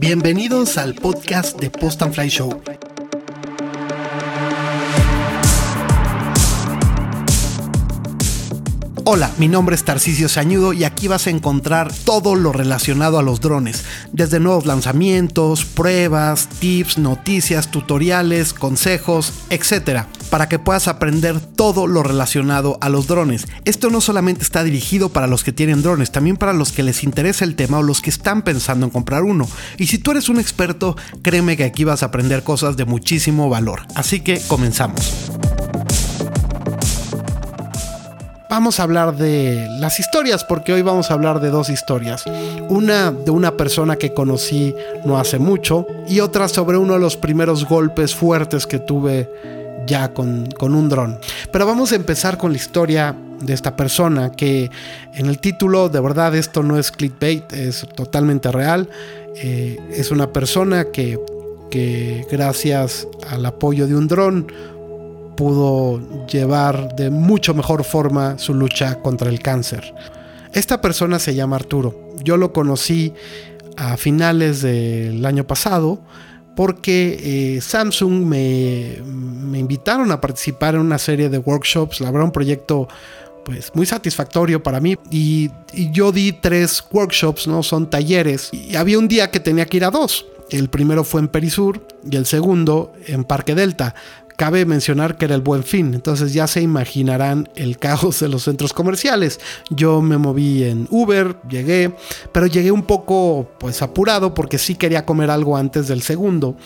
Bienvenidos al podcast de Post and Fly Show. Hola, mi nombre es Tarcisio Sañudo y aquí vas a encontrar todo lo relacionado a los drones, desde nuevos lanzamientos, pruebas, tips, noticias, tutoriales, consejos, etc., para que puedas aprender todo lo relacionado a los drones. Esto no solamente está dirigido para los que tienen drones, también para los que les interesa el tema o los que están pensando en comprar uno. Y si tú eres un experto, créeme que aquí vas a aprender cosas de muchísimo valor. Así que comenzamos vamos a hablar de las historias, porque hoy vamos a hablar de dos historias. Una de una persona que conocí no hace mucho y otra sobre uno de los primeros golpes fuertes que tuve ya con, un dron. Pero vamos a empezar con la historia de esta persona que en el título de verdad esto no es clickbait, es totalmente real. Eh, es una persona que, que gracias al apoyo de un dron pudo llevar de mucho mejor forma su lucha contra el cáncer. Esta persona se llama Arturo. Yo lo conocí a finales del año pasado porque eh, Samsung me, invitaron a participar en una serie de workshops, la verdad un proyecto pues muy satisfactorio para mí y, y, yo di tres workshops, no son talleres y había un día que tenía que ir a dos. El primero fue en Perisur y el segundo en Parque Delta. Cabe mencionar que era el buen fin, entonces ya se imaginarán el caos de los centros comerciales. Yo me moví en Uber, llegué, pero llegué un poco pues apurado porque sí quería comer algo antes del segundo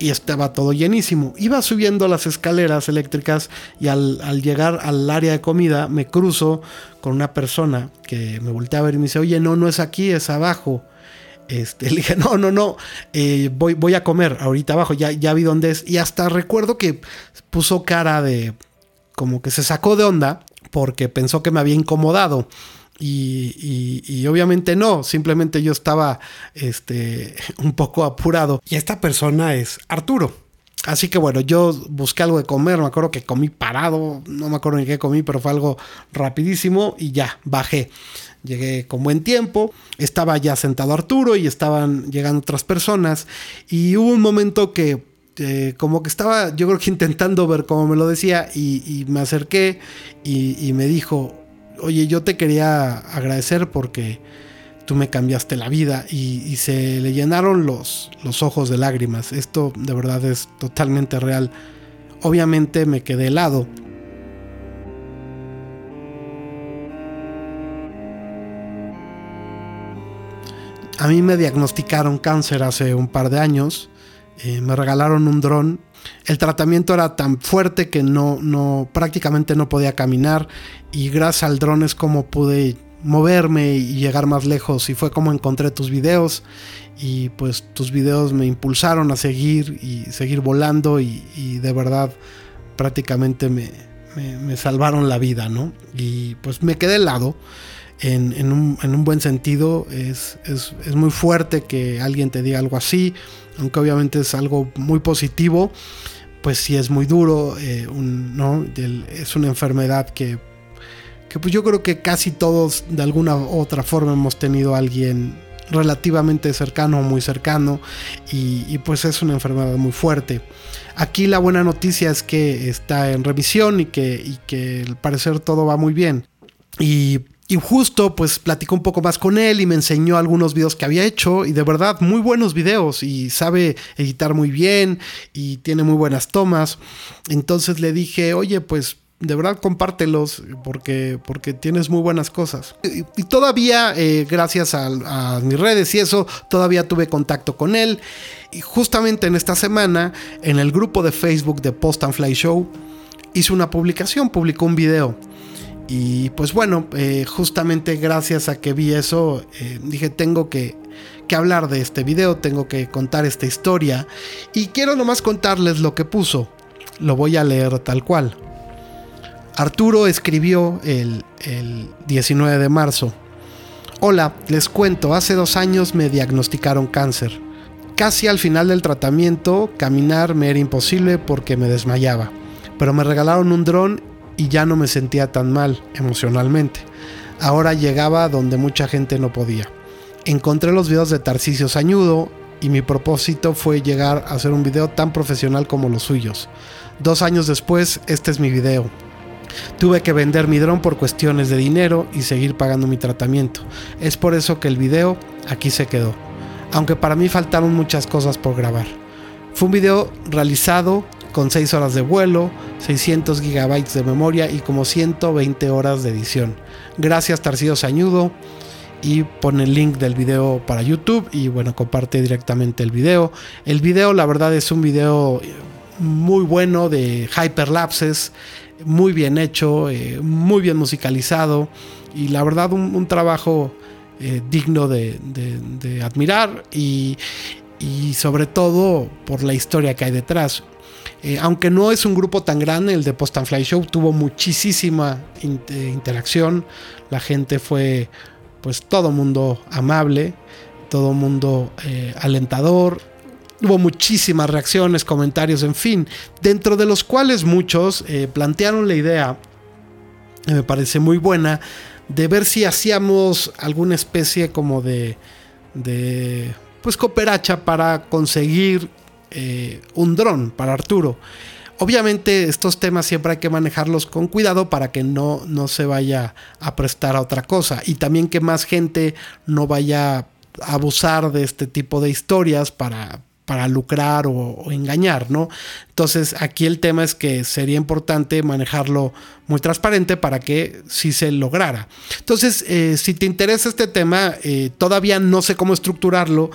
y estaba todo llenísimo. Iba subiendo las escaleras eléctricas y al, llegar al área de comida me cruzo con una persona que me voltea a ver y me dice, oye, no, no es aquí, es abajo. Este, le dije, no, no, no, eh, voy, voy a comer ahorita abajo, ya, ya vi dónde es. Y hasta recuerdo que puso cara de, como que se sacó de onda porque pensó que me había incomodado. Y, y, obviamente no, simplemente yo estaba este, un poco apurado. Y esta persona es Arturo. Así que bueno, yo busqué algo de comer, me acuerdo que comí parado, no me acuerdo ni qué comí, pero fue algo rapidísimo y ya, bajé. Llegué con buen tiempo, estaba ya sentado Arturo y estaban llegando otras personas y hubo un momento que eh, como que estaba yo creo que intentando ver cómo me lo decía y, me acerqué y, me dijo, oye, yo te quería agradecer porque tú me cambiaste la vida y, se le llenaron los, los ojos de lágrimas. Esto de verdad es totalmente real. Obviamente me quedé helado A mí me diagnosticaron cáncer hace un par de años. Eh, me regalaron un dron. El tratamiento era tan fuerte que no, no, prácticamente no podía caminar. Y gracias al dron es como pude moverme y llegar más lejos. Y fue como encontré tus videos. Y pues tus videos me impulsaron a seguir y seguir volando. Y, de verdad prácticamente me, me, salvaron la vida, ¿no? Y pues me quedé helado en, un, buen sentido. Es, muy fuerte que alguien te diga algo así, aunque obviamente es algo muy positivo, pues sí es muy duro, eh, ¿no? es una enfermedad que, que pues yo creo que casi todos de alguna u otra forma hemos tenido a alguien relativamente cercano o muy cercano y, pues es una enfermedad muy fuerte. Aquí la buena noticia es que está en revisión y que, y que al parecer todo va muy bien. Y y justo pues platicó un poco más con él y me enseñó algunos videos que había hecho y de verdad muy buenos videos y sabe editar muy bien y tiene muy buenas tomas. Entonces le dije, oye pues de verdad compártelos porque, porque tienes muy buenas cosas. Y, todavía, eh, gracias a, mis redes y eso, todavía tuve contacto con él. Y justamente en esta semana, en el grupo de Facebook de Post and Fly Show, hizo una publicación, publicó un video y pues bueno, eh, justamente gracias a que vi eso, eh, dije, tengo que, que, hablar de este video, tengo que contar esta historia. Y quiero nomás contarles lo que puso. Lo voy a leer tal cual. Arturo escribió el, el 19 de marzo. Hola, les cuento, hace dos años me diagnosticaron cáncer. Casi al final del tratamiento, caminar me era imposible porque me desmayaba. Pero me regalaron un dron y ya no me sentía tan mal emocionalmente. Ahora llegaba donde mucha gente no podía. Encontré los videos de Tarcisio Sañudo y mi propósito fue llegar a hacer un video tan profesional como los suyos. Dos años después, este es mi video. Tuve que vender mi dron por cuestiones de dinero y seguir pagando mi tratamiento. Es por eso que el video aquí se quedó. Aunque para mí faltaron muchas cosas por grabar. Fue un video realizado con 6 horas de vuelo, 600 gigabytes de memoria y como 120 horas de edición. Gracias Tarcido Sañudo y pone el link del video para YouTube y bueno, comparte directamente el video. El video la verdad es un video muy bueno de hyperlapses, muy bien hecho, eh, muy bien musicalizado y la verdad un, trabajo eh, digno de, admirar y, y sobre todo por la historia que hay detrás. Eh, aunque no es un grupo tan grande, el de Post and Fly Show tuvo muchísima interacción. La gente fue, pues, todo mundo amable, todo mundo alentador. Hubo muchísimas reacciones, comentarios, en fin, dentro de los cuales muchos eh, plantearon la idea, me parece muy buena, de ver si hacíamos alguna especie como de, de pues cooperacha para conseguir eh, un dron para Arturo. Obviamente estos temas siempre hay que manejarlos con cuidado para que no, no se vaya a prestar a otra cosa y también que más gente no vaya a abusar de este tipo de historias para, para lucrar o, engañar, ¿no? Entonces aquí el tema es que sería importante manejarlo muy transparente para que sí se lograra. Entonces, eh, si te interesa este tema, eh, todavía no sé cómo estructurarlo,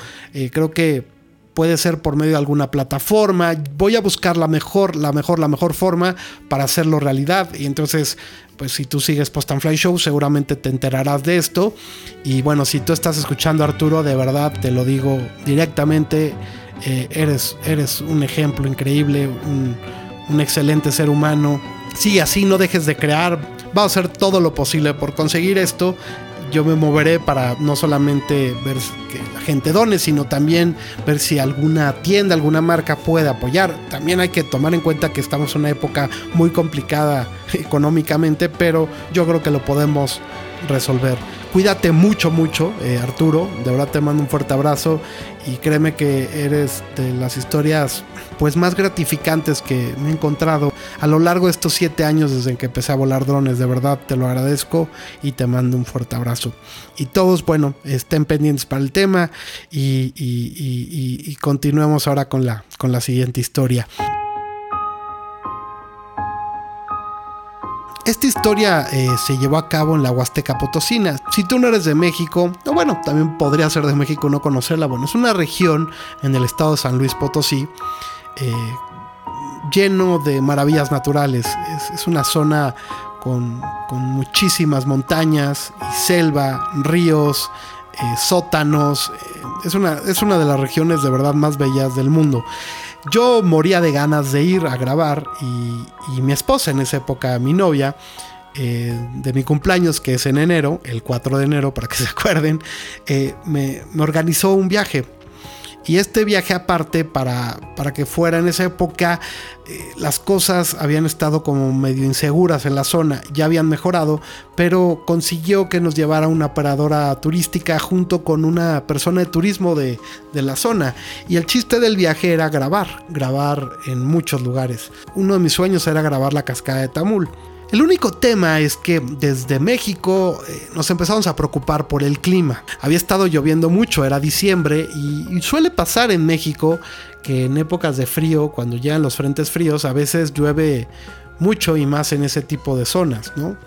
creo que puede ser por medio de alguna plataforma. Voy a buscar la mejor, la mejor, la mejor forma para hacerlo realidad. Y entonces, pues si tú sigues Post and Fly Show, seguramente te enterarás de esto. Y bueno, si tú estás escuchando a Arturo, de verdad te lo digo directamente. Eh, eres, eres un ejemplo increíble, un, excelente ser humano. Sigue así, no dejes de crear. Va a hacer todo lo posible por conseguir esto yo me moveré para no solamente ver que la gente done, sino también ver si alguna tienda, alguna marca puede apoyar. También hay que tomar en cuenta que estamos en una época muy complicada económicamente, pero yo creo que lo podemos resolver. Cuídate mucho, mucho, eh, Arturo. De verdad te mando un fuerte abrazo y créeme que eres de las historias pues más gratificantes que me he encontrado a lo largo de estos siete años desde que empecé a volar drones. De verdad te lo agradezco y te mando un fuerte abrazo. Y todos, bueno, estén pendientes para el tema y, y continuemos ahora con la, con la siguiente historia. Esta historia eh, se llevó a cabo en la Huasteca Potosina. Si tú no eres de México, o bueno, también podría ser de México no conocerla. Bueno, es una región en el estado de San Luis Potosí eh, lleno de maravillas naturales. Es, una zona con, muchísimas montañas y selva, ríos, eh, sótanos. es, una, es una de las regiones de verdad más bellas del mundo. Yo moría de ganas de ir a grabar y, mi esposa en esa época, mi novia, eh, de mi cumpleaños, que es en enero, el 4 de enero, para que se acuerden, eh, me, me, organizó un viaje y este viaje aparte, para, para que fuera en esa época, eh, las cosas habían estado como medio inseguras en la zona, ya habían mejorado, pero consiguió que nos llevara una operadora turística junto con una persona de turismo de, de la zona. Y el chiste del viaje era grabar, grabar en muchos lugares. Uno de mis sueños era grabar la cascada de Tamul. El único tema es que desde México eh, nos empezamos a preocupar por el clima. Había estado lloviendo mucho, era diciembre y, suele pasar en México que en épocas de frío, cuando llegan los frentes fríos, a veces llueve mucho y más en ese tipo de zonas, ¿no?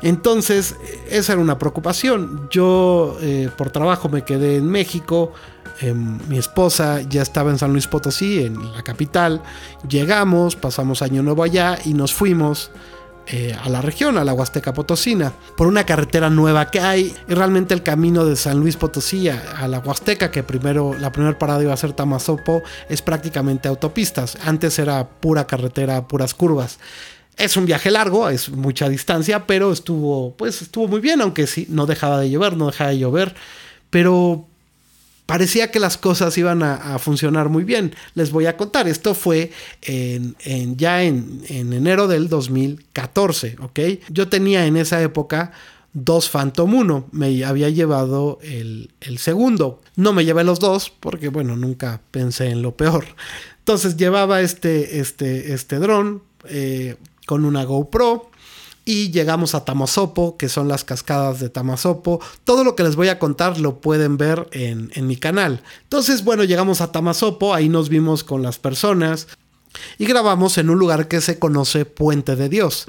Entonces, esa era una preocupación. Yo eh, por trabajo me quedé en México, em, mi esposa ya estaba en San Luis Potosí, en la capital. Llegamos, pasamos año nuevo allá y nos fuimos eh, a la región, a la Huasteca Potosina, por una carretera nueva que hay. Y realmente el camino de San Luis Potosí a, la Huasteca, que primero la primera parada iba a ser Tamazopo, es prácticamente autopistas. Antes era pura carretera, puras curvas. Es un viaje largo, es mucha distancia, pero estuvo, pues estuvo muy bien, aunque sí, no dejaba de llover, no dejaba de llover. Pero parecía que las cosas iban a, funcionar muy bien. Les voy a contar, esto fue en, ya en, enero del 2014, ¿ok? Yo tenía en esa época dos Phantom 1. Me había llevado el, segundo. No me llevé los dos porque, bueno, nunca pensé en lo peor. Entonces llevaba este, este, este dron eh, con una GoPro y llegamos a Tamasopo, que son las cascadas de Tamasopo. Todo lo que les voy a contar lo pueden ver en, en mi canal. Entonces, bueno, llegamos a Tamasopo, ahí nos vimos con las personas y grabamos en un lugar que se conoce Puente de Dios.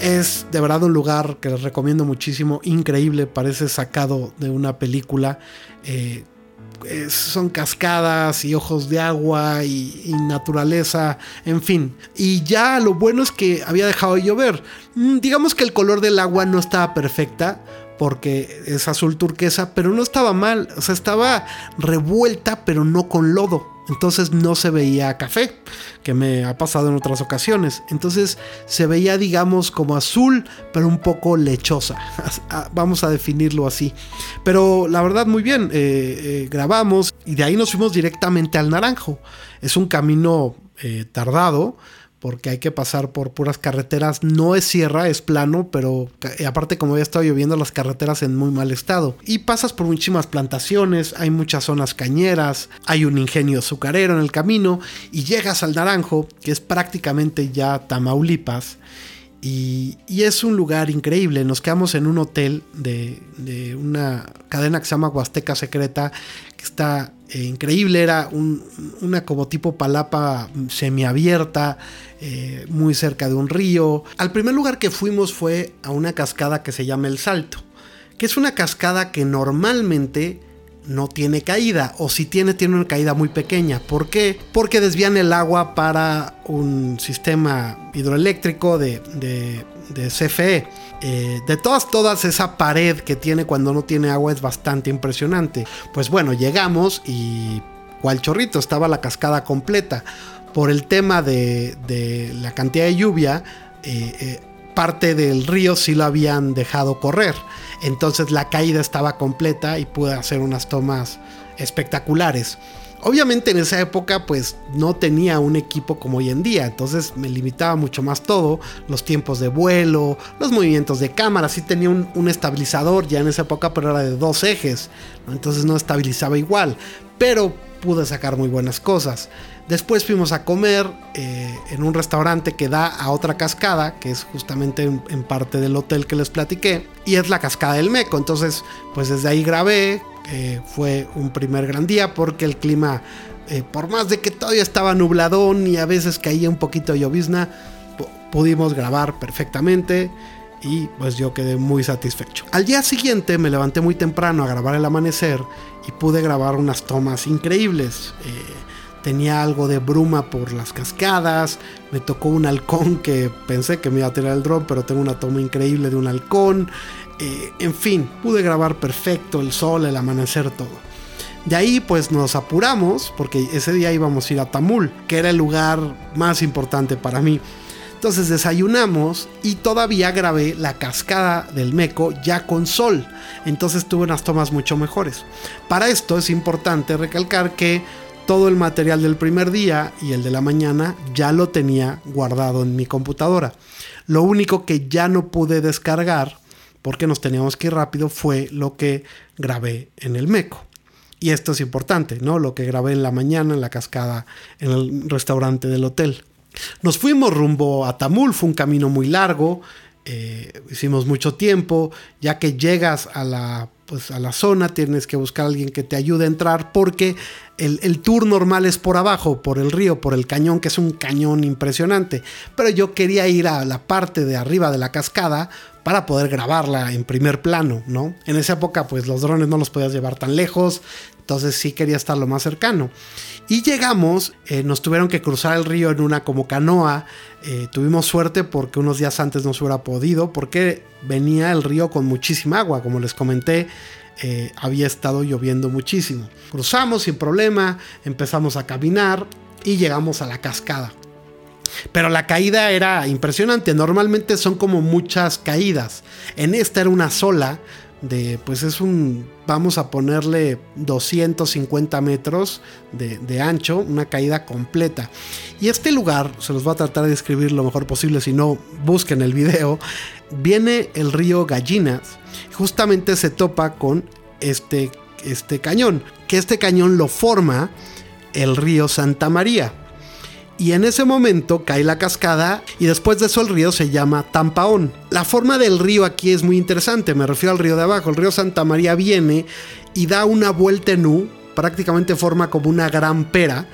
Es de verdad un lugar que les recomiendo muchísimo, increíble, parece sacado de una película. Eh, son cascadas y ojos de agua y, naturaleza, en fin. Y ya lo bueno es que había dejado de llover. Mm, digamos que el color del agua no estaba perfecta, porque es azul turquesa, pero no estaba mal, o sea, estaba revuelta, pero no con lodo. Entonces no se veía café, que me ha pasado en otras ocasiones. Entonces se veía, digamos, como azul, pero un poco lechosa. Ah, vamos a definirlo así. Pero la verdad, muy bien, eh, eh, grabamos y de ahí nos fuimos directamente al Naranjo. Es un camino eh, tardado porque hay que pasar por puras carreteras. No es sierra, es plano, pero aparte como ya estado lloviendo las carreteras en muy mal estado. Y pasas por muchísimas plantaciones, hay muchas zonas cañeras, hay un ingenio azucarero en el camino y llegas al Naranjo, que es prácticamente ya Tamaulipas. Y, es un lugar increíble. Nos quedamos en un hotel de, una cadena que se llama Huasteca Secreta, que está eh, increíble. Era una como tipo palapa semiabierta, eh, muy cerca de un río. Al primer lugar que fuimos fue a una cascada que se llama El Salto, que es una cascada que normalmente no tiene caída, o si tiene, tiene una caída muy pequeña. ¿Por qué? Porque desvían el agua para un sistema hidroeléctrico de, CFE. Eh, de todas, todas, esa pared que tiene cuando no tiene agua es bastante impresionante. Pues bueno, llegamos y cual chorrito estaba la cascada completa. Por el tema de, la cantidad de lluvia, eh, eh, parte del río sí lo habían dejado correr. Entonces la caída estaba completa y pude hacer unas tomas espectaculares. Obviamente en esa época pues no tenía un equipo como hoy en día, entonces me limitaba mucho más todo, los tiempos de vuelo, los movimientos de cámara, sí tenía un, estabilizador ya en esa época, pero era de dos ejes, entonces no estabilizaba igual, pero pude sacar muy buenas cosas. Después fuimos a comer eh, en un restaurante que da a otra cascada, que es justamente en, parte del hotel que les platiqué, y es la cascada del Meco. Entonces, pues desde ahí grabé, eh, fue un primer gran día porque el clima, eh, por más de que todavía estaba nubladón y a veces caía un poquito de llovizna, pudimos grabar perfectamente y pues yo quedé muy satisfecho. Al día siguiente me levanté muy temprano a grabar el amanecer y pude grabar unas tomas increíbles tenía algo de bruma por las cascadas, me tocó un halcón que pensé que me iba a tirar el dron, pero tengo una toma increíble de un halcón, eh, en fin, pude grabar perfecto el sol, el amanecer, todo. De ahí pues nos apuramos porque ese día íbamos a ir a Tamul, que era el lugar más importante para mí. Entonces desayunamos y todavía grabé la cascada del Meco ya con sol. Entonces tuve unas tomas mucho mejores. Para esto es importante recalcar que todo el material del primer día y el de la mañana ya lo tenía guardado en mi computadora. Lo único que ya no pude descargar, porque nos teníamos que ir rápido, fue lo que grabé en el Meco. Y esto es importante, ¿no? Lo que grabé en la mañana en la cascada, en el restaurante del hotel. Nos fuimos rumbo a Tamul, fue un camino muy largo, eh, hicimos mucho tiempo, ya que llegas a la pues a la zona, tienes que buscar a alguien que te ayude a entrar porque el, tour normal es por abajo, por el río, por el cañón, que es un cañón impresionante. Pero yo quería ir a la parte de arriba de la cascada para poder grabarla en primer plano, ¿no? En esa época pues los drones no los podías llevar tan lejos, entonces sí quería estar lo más cercano. Y llegamos, eh, nos tuvieron que cruzar el río en una como canoa. Eh, tuvimos suerte porque unos días antes no se hubiera podido, porque venía el río con muchísima agua, como les comenté. Eh, había estado lloviendo muchísimo. Cruzamos sin problema, empezamos a caminar y llegamos a la cascada. Pero la caída era impresionante. Normalmente son como muchas caídas. En esta era una sola. De, pues es un vamos a ponerle 250 metros de, ancho, una caída completa. Y este lugar, se los voy a tratar de describir lo mejor posible, si no, busquen el video, viene el río Gallinas, justamente se topa con este, este cañón, que este cañón lo forma el río Santa María. Y en ese momento cae la cascada y después de eso el río se llama Tampaón. La forma del río aquí es muy interesante, me refiero al río de abajo. El río Santa María viene y da una vuelta en U, prácticamente forma como una gran pera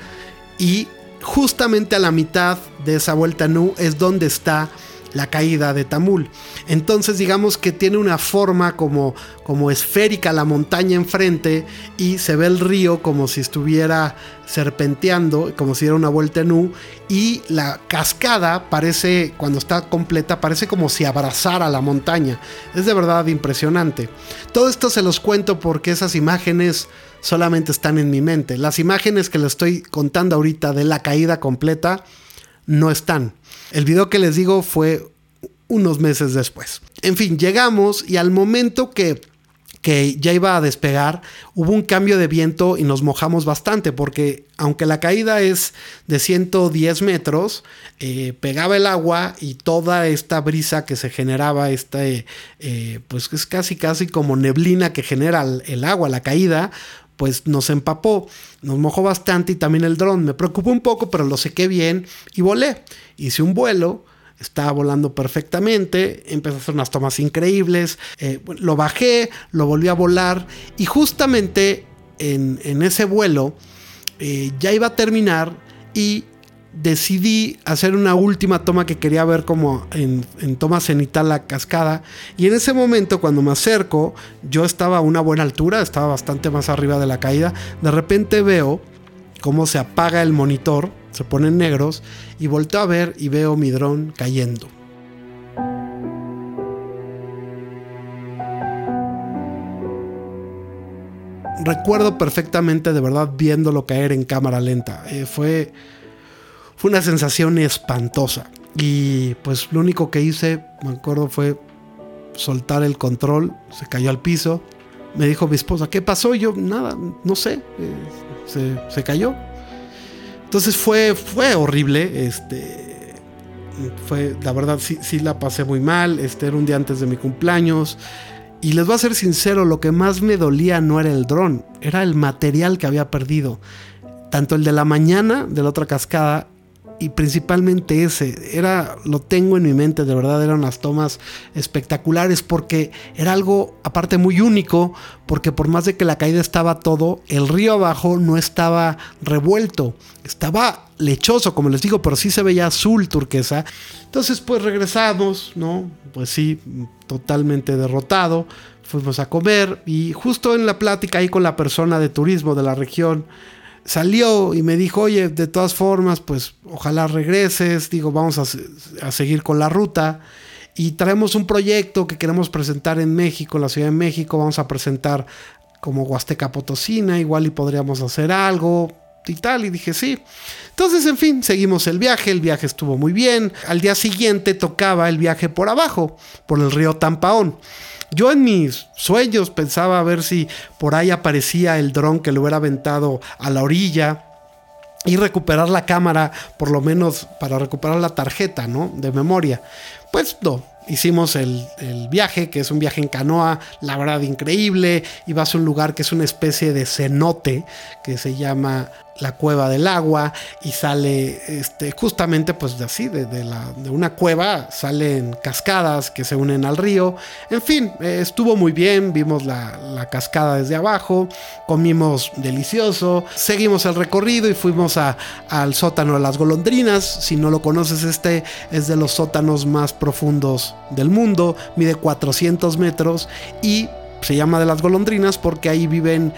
y justamente a la mitad de esa vuelta en U es donde está la caída de Tamul. Entonces digamos que tiene una forma como, como esférica la montaña enfrente y se ve el río como si estuviera serpenteando, como si diera una vuelta en U y la cascada parece, cuando está completa, parece como si abrazara la montaña. Es de verdad impresionante. Todo esto se los cuento porque esas imágenes solamente están en mi mente. Las imágenes que les estoy contando ahorita de la caída completa no están. El video que les digo fue unos meses después. En fin, llegamos y al momento que, que ya iba a despegar, hubo un cambio de viento y nos mojamos bastante porque aunque la caída es de 110 metros, eh, pegaba el agua y toda esta brisa que se generaba, esta, eh, pues es casi casi como neblina que genera el agua, la caída, pues nos empapó, nos mojó bastante y también el dron. Me preocupó un poco, pero lo sequé bien y volé. Hice un vuelo, estaba volando perfectamente, empecé a hacer unas tomas increíbles, eh, lo bajé, lo volví a volar y justamente en, ese vuelo eh, ya iba a terminar y decidí hacer una última toma que quería ver como en, toma cenital la cascada. Y en ese momento, cuando me acerco, yo estaba a una buena altura, estaba bastante más arriba de la caída. De repente veo cómo se apaga el monitor, se ponen negros, y volteo a ver y veo mi dron cayendo. Recuerdo perfectamente de verdad viéndolo caer en cámara lenta. Eh, fue fue una sensación espantosa. Y pues lo único que hice, me acuerdo, fue soltar el control, se cayó al piso. Me dijo mi esposa, ¿qué pasó? Y yo, nada, no sé, eh, se, cayó. Entonces fue, fue horrible, este, fue, la verdad sí, sí la pasé muy mal, este era un día antes de mi cumpleaños. Y les voy a ser sincero, lo que más me dolía no era el dron, era el material que había perdido. Tanto el de la mañana de la otra cascada y principalmente ese, era, lo tengo en mi mente, de verdad eran unas tomas espectaculares porque era algo aparte muy único, porque por más de que la caída estaba todo, el río abajo no estaba revuelto, estaba lechoso, como les digo, pero sí se veía azul turquesa. Entonces pues regresamos, ¿no? Pues sí, totalmente derrotado, fuimos a comer y justo en la plática ahí con la persona de turismo de la región, salió y me dijo, oye, de todas formas, pues ojalá regreses, digo, vamos a, seguir con la ruta. Y traemos un proyecto que queremos presentar en México, en la Ciudad de México, vamos a presentar como Huasteca Potosina, igual y podríamos hacer algo y tal, y dije sí. Entonces, en fin, seguimos el viaje, el viaje estuvo muy bien. Al día siguiente tocaba el viaje por abajo, por el río Tampaón. Yo en mis sueños pensaba ver si por ahí aparecía el dron que lo hubiera aventado a la orilla y recuperar la cámara, por lo menos para recuperar la tarjeta, ¿no? De memoria. Pues no, hicimos el, viaje, que es un viaje en canoa, la verdad increíble, y vas a un lugar que es una especie de cenote, que se llama la cueva del agua y sale este, justamente pues de así, de, la, de una cueva salen cascadas que se unen al río. En fin, eh, estuvo muy bien, vimos la, cascada desde abajo, comimos delicioso, seguimos el recorrido y fuimos a, al sótano de las golondrinas. Si no lo conoces, este es de los sótanos más profundos del mundo, mide 400 metros y se llama de las golondrinas porque ahí viven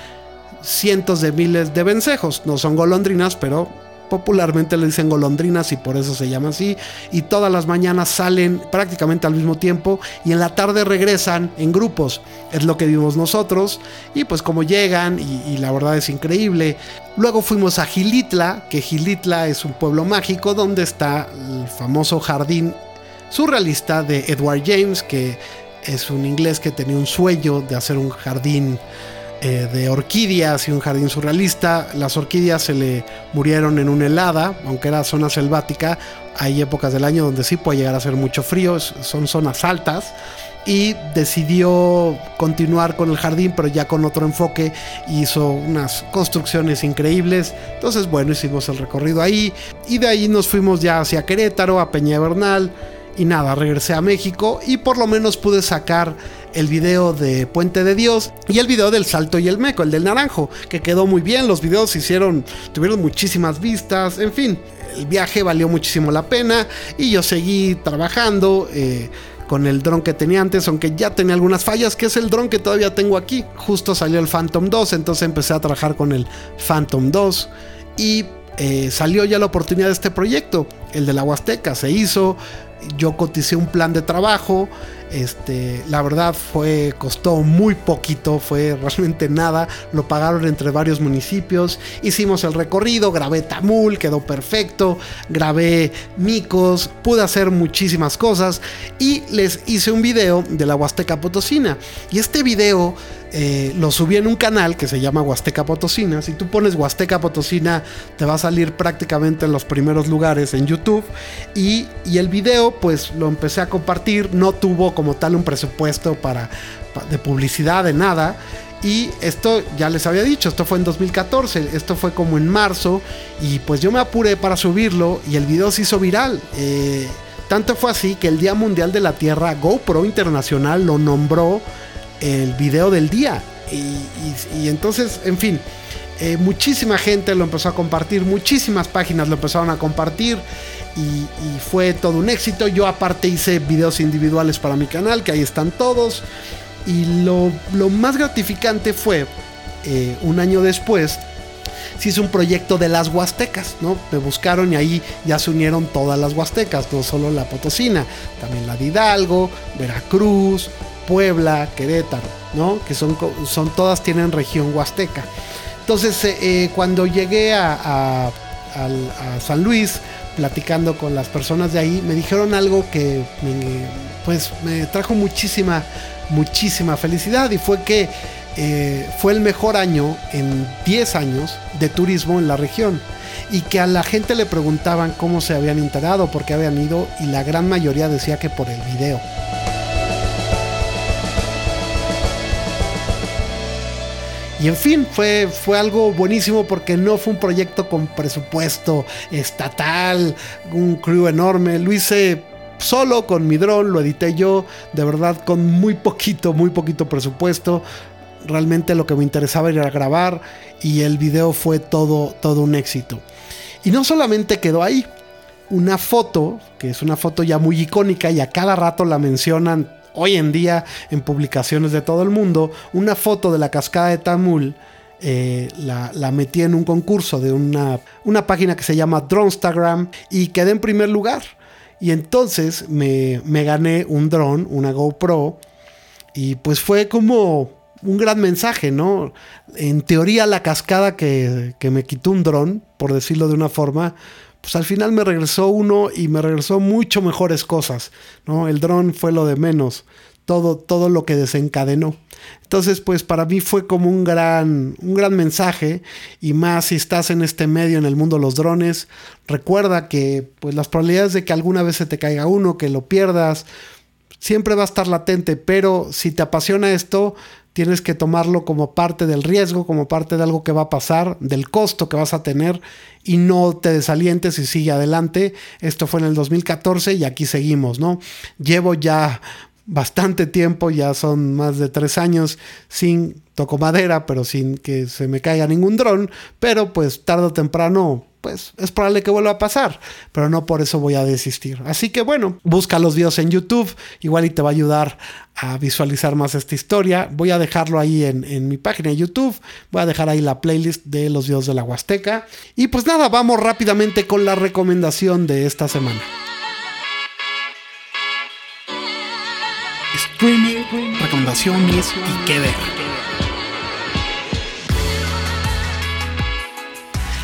cientos de miles de vencejos. No son golondrinas, pero popularmente le dicen golondrinas y por eso se llama así. Y todas las mañanas salen prácticamente al mismo tiempo y en la tarde regresan en grupos. Es lo que vimos nosotros. Y pues como llegan y, la verdad es increíble. Luego fuimos a Gilitla, que Gilitla es un pueblo mágico donde está el famoso jardín surrealista de Edward James, que es un inglés que tenía un sueño de hacer un jardín eh, de orquídeas y un jardín surrealista. Las orquídeas se le murieron en una helada, aunque era zona selvática. Hay épocas del año donde sí puede llegar a ser mucho frío, son zonas altas. Y decidió continuar con el jardín, pero ya con otro enfoque. Hizo unas construcciones increíbles. Entonces, bueno, hicimos el recorrido ahí. Y de ahí nos fuimos ya hacia Querétaro, a Peña Bernal. Y nada, regresé a México y por lo menos pude sacar el video de Puente de Dios y el video del Salto y el Meco, el del Naranjo, que quedó muy bien. Los videos se hicieron, tuvieron muchísimas vistas, en fin, el viaje valió muchísimo la pena y yo seguí trabajando. Eh, con el dron que tenía antes, aunque ya tenía algunas fallas, que es el dron que todavía tengo aquí. Justo salió el Phantom 2, entonces empecé a trabajar con el Phantom 2 y eh, salió ya la oportunidad de este proyecto, el de la Huasteca, se hizo, yo coticé un plan de trabajo, este, la verdad fue, costó muy poquito, fue realmente nada. Lo pagaron entre varios municipios. Hicimos el recorrido, grabé Tamul, quedó perfecto. Grabé Micos, pude hacer muchísimas cosas. Y les hice un video de la Huasteca Potosina. Y este video eh, lo subí en un canal que se llama Huasteca Potosina. Si tú pones Huasteca Potosina, te va a salir prácticamente en los primeros lugares en YouTube. Y, y el video, pues lo empecé a compartir. No tuvo como tal un presupuesto para, de publicidad, de nada. Y esto ya les había dicho, esto fue en 2014, esto fue como en marzo. Y pues yo me apuré para subirlo y el video se hizo viral. Eh, tanto fue así que el Día Mundial de la Tierra, GoPro Internacional lo nombró el video del día. Y, entonces, en fin, eh, muchísima gente lo empezó a compartir, muchísimas páginas lo empezaron a compartir y, fue todo un éxito. Yo aparte hice videos individuales para mi canal, que ahí están todos. Y lo, más gratificante fue, eh, un año después, se hizo un proyecto de las Huastecas, ¿no? Me buscaron y ahí ya se unieron todas las Huastecas, no solo la Potosina, también la de Hidalgo, Veracruz, Puebla, Querétaro, ¿no? Que son, son todas tienen región Huasteca. Entonces, eh, eh, cuando llegué a, San Luis, platicando con las personas de ahí, me dijeron algo que me, pues me trajo muchísima, muchísima felicidad y fue que eh, fue el mejor año en 10 años de turismo en la región y que a la gente le preguntaban cómo se habían enterado, por qué habían ido y la gran mayoría decía que por el video. Y en fin, fue, fue algo buenísimo porque no fue un proyecto con presupuesto estatal, un crew enorme. Lo hice solo con mi dron, lo edité yo, de verdad con muy poquito, muy poquito presupuesto. Realmente lo que me interesaba era grabar y el video fue todo, todo un éxito. Y no solamente quedó ahí, una foto, que es una foto ya muy icónica y a cada rato la mencionan hoy en día en publicaciones de todo el mundo, una foto de la cascada de Tamul. Eh, la, metí en un concurso de una, una página que se llama Dronestagram y quedé en primer lugar. Y entonces me, gané un dron, una GoPro, y pues fue como un gran mensaje, ¿no? En teoría la cascada que, que me quitó un dron, por decirlo de una forma, pues al final me regresó uno y me regresó mucho mejores cosas, ¿no? El dron fue lo de menos, todo, todo lo que desencadenó. Entonces, pues para mí fue como un gran, un gran mensaje y más si estás en este medio, en el mundo de los drones, recuerda que pues las probabilidades de que alguna vez se te caiga uno, que lo pierdas, siempre va a estar latente, pero si te apasiona esto, tienes que tomarlo como parte del riesgo, como parte de algo que va a pasar, del costo que vas a tener y no te desalientes y sigue adelante. Esto fue en el 2014 y aquí seguimos, ¿no? Llevo ya bastante tiempo, ya son más de tres años sin toco madera, pero sin que se me caiga ningún dron, pero pues tarde o temprano pues es probable que vuelva a pasar, pero no por eso voy a desistir. Así que bueno, busca los videos en YouTube, igual y te va a ayudar a visualizar más esta historia. Voy a dejarlo ahí en, mi página de YouTube, voy a dejar ahí la playlist de los videos de la Huasteca. Y pues nada, vamos rápidamente con la recomendación de esta semana. Streaming, recomendaciones y qué ver.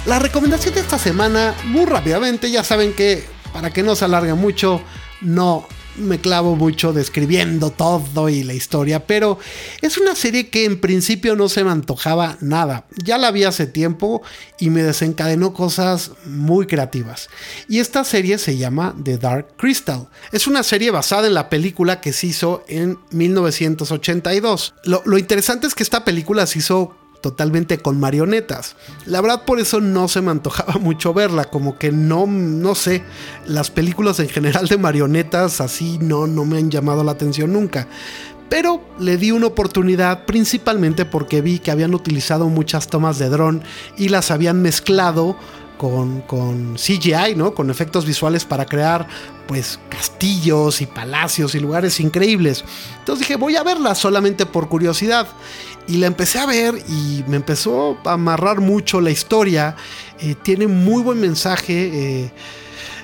La recomendación de esta semana, muy rápidamente, ya saben que para que no se alargue mucho, no, me clavo mucho describiendo todo y la historia, pero es una serie que en principio no se me antojaba nada. Ya la vi hace tiempo y me desencadenó cosas muy creativas. Y esta serie se llama The Dark Crystal. Es una serie basada en la película que se hizo en 1982. Lo, interesante es que esta película se hizo totalmente con marionetas. La verdad por eso no se me antojaba mucho verla, como que no, no sé, las películas en general de marionetas así no, no me han llamado la atención nunca. Pero le di una oportunidad principalmente porque vi que habían utilizado muchas tomas de dron y las habían mezclado con, con, CGI, ¿no? Con efectos visuales para crear, pues, castillos y palacios y lugares increíbles. Entonces dije, voy a verla solamente por curiosidad. Y la empecé a ver y me empezó a amarrar mucho la historia. Eh, tiene muy buen mensaje. Eh,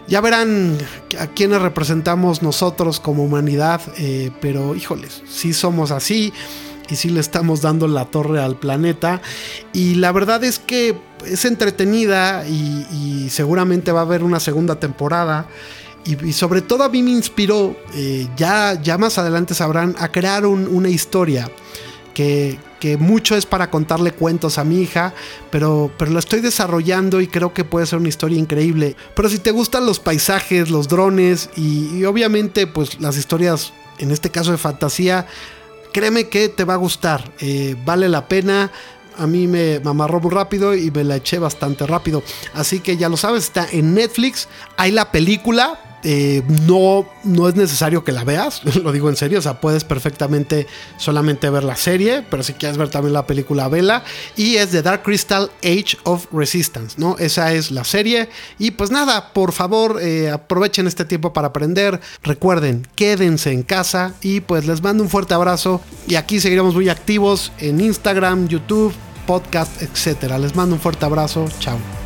ya verán a quienes representamos nosotros como humanidad, eh, pero híjoles, sí somos así y sí le estamos dando la torre al planeta. Y la verdad es que es entretenida y, seguramente va a haber una segunda temporada. Y, sobre todo a mí me inspiró, ya, ya más adelante sabrán, a crear una historia que, mucho es para contarle cuentos a mi hija, pero, pero lo estoy desarrollando y creo que puede ser una historia increíble. Pero si te gustan los paisajes, los drones y, obviamente pues las historias, en este caso de fantasía, créeme que te va a gustar, eh, vale la pena. A mí me, me, amarró muy rápido y me la eché bastante rápido. Así que ya lo sabes, está en Netflix. Hay la película, eh, no, no es necesario que la veas, lo digo en serio, o sea, puedes perfectamente solamente ver la serie, pero si quieres ver también la película, vela. Y es The Dark Crystal Age of Resistance, ¿no? Esa es la serie. Y pues nada, por favor, eh, aprovechen este tiempo para aprender. Recuerden, quédense en casa y pues les mando un fuerte abrazo. Y aquí seguiremos muy activos en Instagram, YouTube, podcast, etc. Les mando un fuerte abrazo. Chao.